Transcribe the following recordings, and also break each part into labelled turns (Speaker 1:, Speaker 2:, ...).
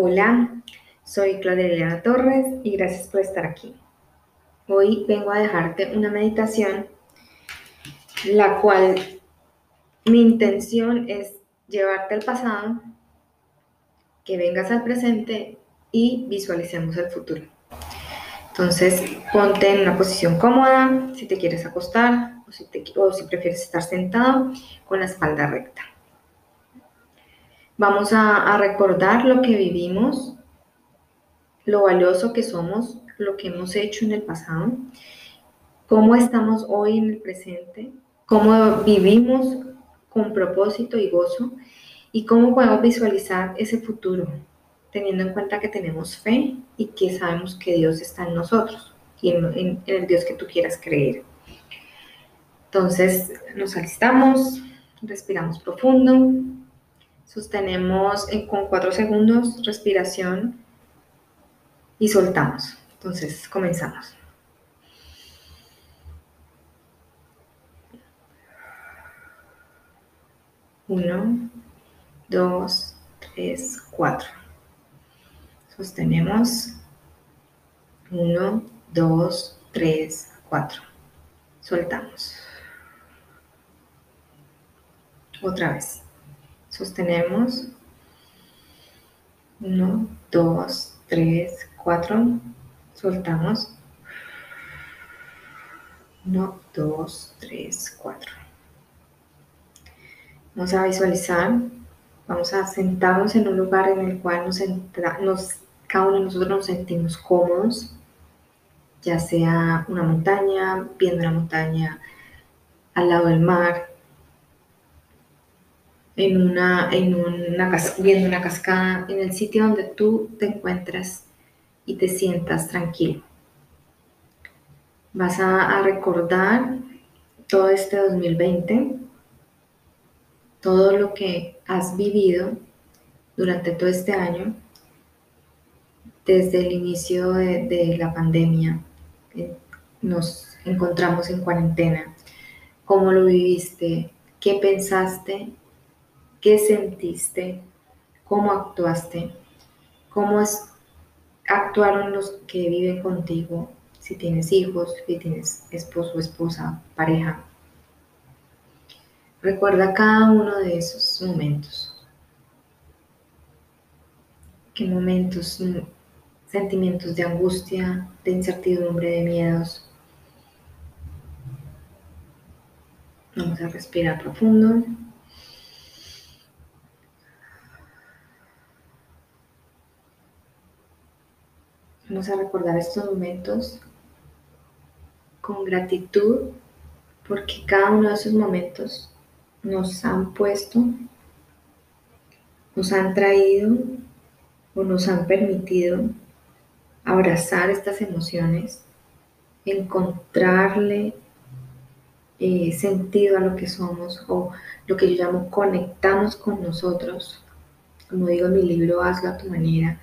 Speaker 1: Hola, soy Claudia Torres y gracias por estar aquí. Hoy vengo a dejarte una meditación, la cual mi intención es llevarte al pasado, que vengas al presente y visualicemos el futuro. Entonces, ponte en una posición cómoda, si te quieres acostar o si prefieres estar sentado con la espalda recta. Vamos a, recordar lo que vivimos, lo valioso que somos, lo que hemos hecho en el pasado, cómo estamos hoy en el presente, cómo vivimos con propósito y gozo y cómo podemos visualizar ese futuro, teniendo en cuenta que tenemos fe y que sabemos que Dios está en nosotros y en, en el Dios que tú quieras creer. Entonces nos alistamos, respiramos profundo. Sostenemos con cuatro segundos respiración y soltamos. Entonces, comenzamos. Uno, dos, tres, cuatro. Sostenemos. Uno, dos, tres, cuatro. Soltamos. Otra vez. Sostenemos. 1, 2, 3, 4. Soltamos. 1, 2, 3, 4. Vamos a visualizar. Vamos a sentarnos en un lugar en el cual nos, nos, cada uno de nosotros nos sentimos cómodos, ya sea una montaña, viendo la montaña, al lado del mar, en una, en una, viendo una cascada, en el sitio donde tú te encuentras y te sientas tranquilo. Vas a, recordar todo este 2020, todo lo que has vivido durante todo este año, desde el inicio de, de la pandemia, nos encontramos en cuarentena, cómo lo viviste, qué pensaste qué sentiste, cómo actuaste, cómo actuaron los que viven contigo, si tienes hijos, si tienes esposo, esposa, pareja. Recuerda cada uno de esos momentos. ¿Qué momentos, sentimientos de angustia, de incertidumbre, de miedos? Vamos a respirar profundo. Vamos a recordar estos momentos con gratitud porque cada uno de esos momentos nos han puesto, nos han traído o nos han permitido abrazar estas emociones, encontrarle eh, sentido a lo que somos o lo que yo llamo conectamos con nosotros. Como digo en mi libro, hazlo a tu manera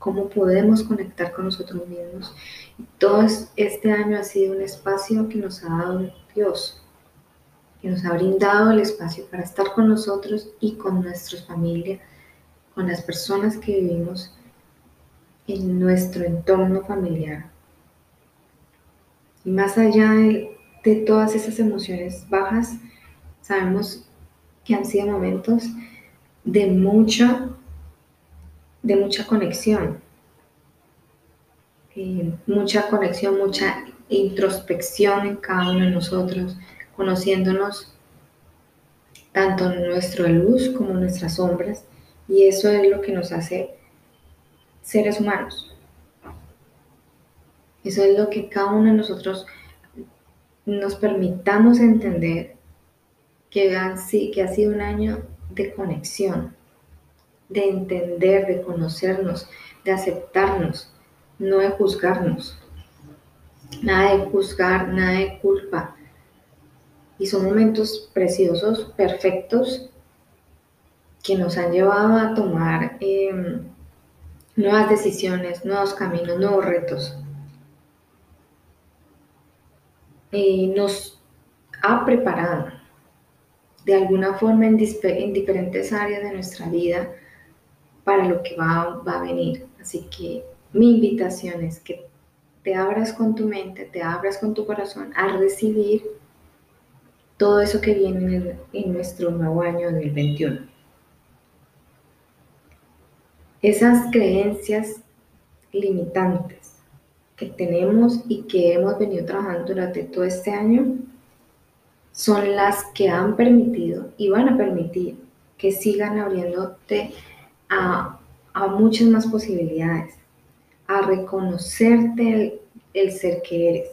Speaker 1: cómo podemos conectar con nosotros mismos. todo este año ha sido un espacio que nos ha dado Dios, que nos ha brindado el espacio para estar con nosotros y con nuestra familia, con las personas que vivimos en nuestro entorno familiar. Y más allá de, de todas esas emociones bajas, sabemos que han sido momentos de mucha de mucha conexión, eh, mucha conexión, mucha introspección en cada uno de nosotros, conociéndonos tanto nuestra luz como nuestras sombras, y eso es lo que nos hace seres humanos. Eso es lo que cada uno de nosotros nos permitamos entender que ha sido un año de conexión, de entender, de conocernos, de aceptarnos, no de juzgarnos. Nada de juzgar, nada de culpa. Y son momentos preciosos, perfectos, que nos han llevado a tomar em, nuevas decisiones, nuevos caminos, nuevos retos. Y nos ha preparado de alguna forma en diferentes áreas de nuestra vida para lo que va, va a venir. Así que mi invitación es que te abras con tu mente, te abras con tu corazón a recibir todo eso que viene en, en nuestro nuevo año 2021. Esas creencias limitantes que tenemos y que hemos venido trabajando durante todo este año son las que han permitido y van a permitir que sigan abriéndote a, muchas más posibilidades, a reconocerte el, ser que eres.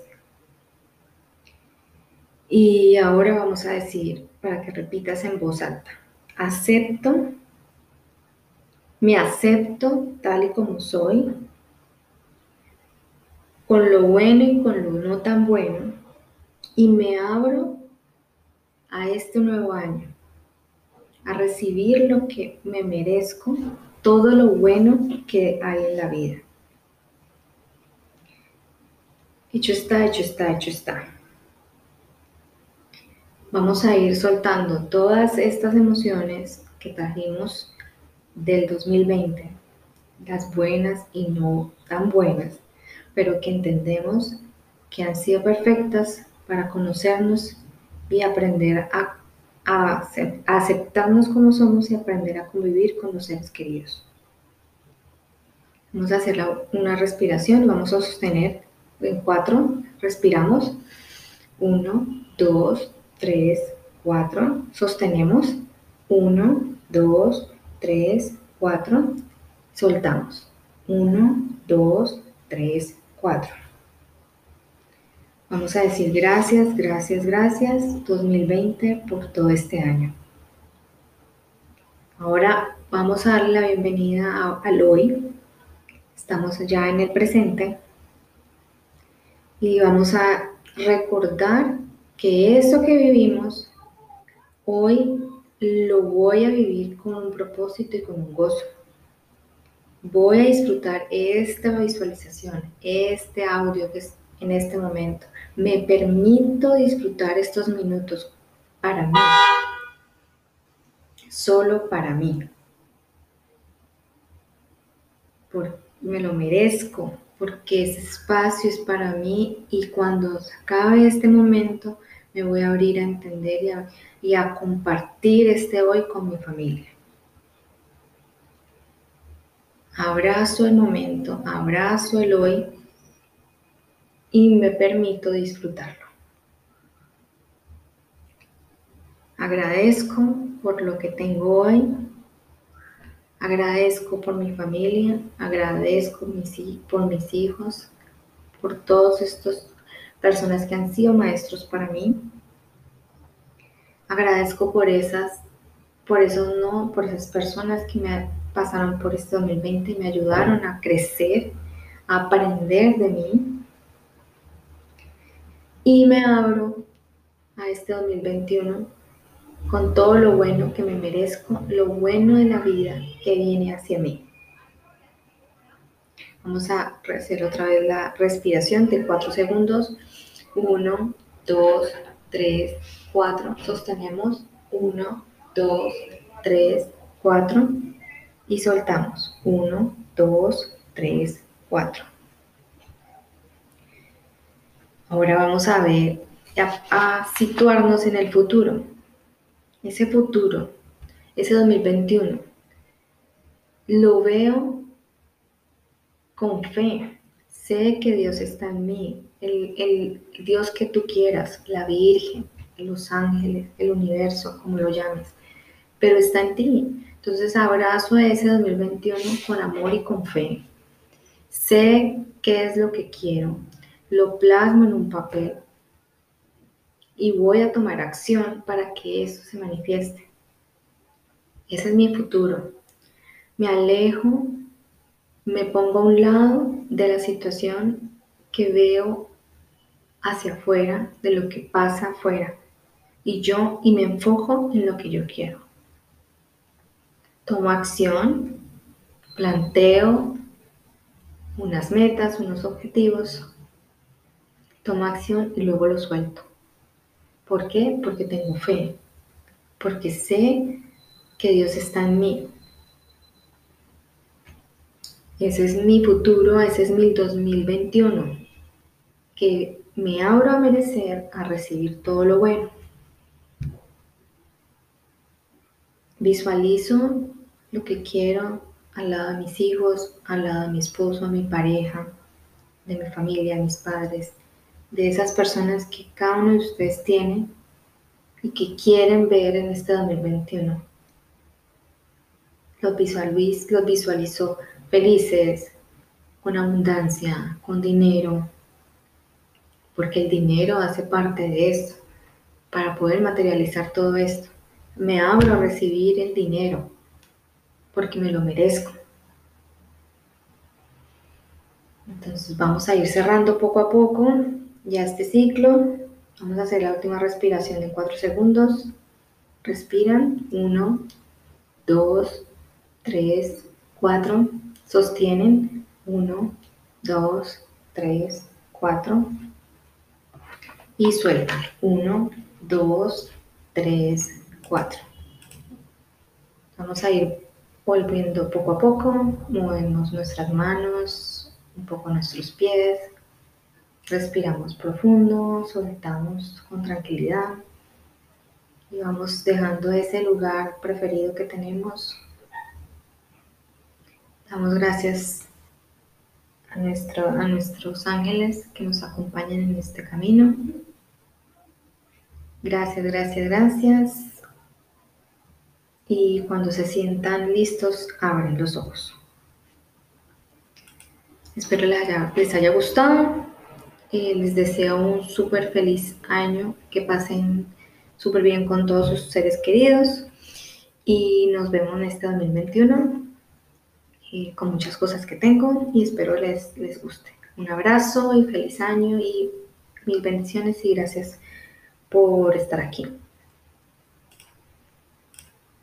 Speaker 1: Y ahora vamos a decir, para que repitas en voz alta, acepto, me acepto tal y como soy, con lo bueno y con lo no tan bueno, y me abro a este nuevo año, a recibir lo que me merezco, todo lo bueno que hay en la vida. Hecho está, hecho está, hecho está. Vamos a ir soltando todas estas emociones que trajimos del 2020, las buenas y no tan buenas, pero que entendemos que han sido perfectas para conocernos y aprender a, a, aceptarnos como somos y aprender a convivir con los seres queridos. Vamos a hacer una respiración, vamos a sostener en cuatro, respiramos. Uno, dos, tres, cuatro. Sostenemos. Uno, dos, tres, cuatro. Soltamos. Uno, dos, tres, cuatro. Vamos a decir gracias, gracias, gracias 2020 por todo este año. Ahora vamos a darle la bienvenida al hoy. Estamos ya en el presente y vamos a recordar que eso que vivimos hoy lo voy a vivir con un propósito y con un gozo. Voy a disfrutar esta visualización, este audio que es en este momento. Me permito disfrutar estos minutos para mí, solo para mí. Porque me lo merezco, porque ese espacio es para mí y cuando se acabe este momento me voy a abrir a entender y a, y a compartir este hoy con mi familia. Abrazo el momento, abrazo el hoy y me permito disfrutarlo. Agradezco por lo que tengo hoy, Agradezco por mi familia, agradezco por mis hijos, por todas estas personas que han sido maestros para mí. Agradezco por esas, por esos no, por esas personas que me pasaron por este 2020 y me ayudaron a crecer, a aprender de mí. Y me abro a este 2021 con todo lo bueno que me merezco, lo bueno de la vida que viene hacia mí. Vamos a hacer otra vez la respiración de 4 segundos. 1, 2, 3, 4. Sostenemos. 1, 2, 3, 4. Y soltamos. 1, 2, 3, 4. Ahora vamos a ver, a, a situarnos en el futuro ese futuro, ese 2021, lo veo con fe. Sé que Dios está en mí, el, el, Dios que tú quieras, la Virgen, los ángeles, el universo, como lo llames, pero está en ti. Entonces abrazo ese 2021 con amor y con fe. Sé qué es lo que quiero, lo plasmo en un papel y voy a tomar acción para que eso se manifieste. Ese es mi futuro. Me alejo, me pongo a un lado de la situación que veo hacia afuera, de lo que pasa afuera, y yo y me enfoco en lo que yo quiero. Tomo acción, planteo unas metas, unos objetivos, tomo acción y luego lo suelto. ¿Por qué? Porque tengo fe, porque sé que Dios está en mí. Ese es mi futuro, ese es mi 2021, que me abro a merecer, a recibir todo lo bueno. Visualizo lo que quiero al lado de mis hijos, al lado de mi esposo, mi pareja, de mi familia, mis padres, de esas personas que cada uno de ustedes tiene y que quieren ver en este 2021. Los, visualiz, los visualizó felices, con abundancia, con dinero, porque el dinero hace parte de esto, para poder materializar todo esto. Me abro a recibir el dinero, porque me lo merezco. Entonces vamos a ir cerrando poco a poco ya este ciclo. Vamos a hacer la última respiración en 4 segundos. Respiran. 1, 2, 3, 4. Sostienen. 1, 2, 3, 4. Y sueltan. 1, 2, 3, 4. Vamos a ir volviendo poco a poco. Movemos nuestras manos, un poco nuestros pies. Respiramos profundo, soltamos con tranquilidad y vamos dejando ese lugar preferido que tenemos Damos gracias a, nuestro, a nuestros ángeles que nos acompañan en este camino. Gracias, gracias, gracias. Y cuando se sientan listos, abren los ojos. Espero les haya, les haya gustado. Eh, les deseo un súper feliz año, que pasen súper bien con todos sus seres queridos y nos vemos en este 2021 con muchas cosas que tengo y espero les, les guste. Un abrazo y feliz año y mil bendiciones y gracias por estar aquí.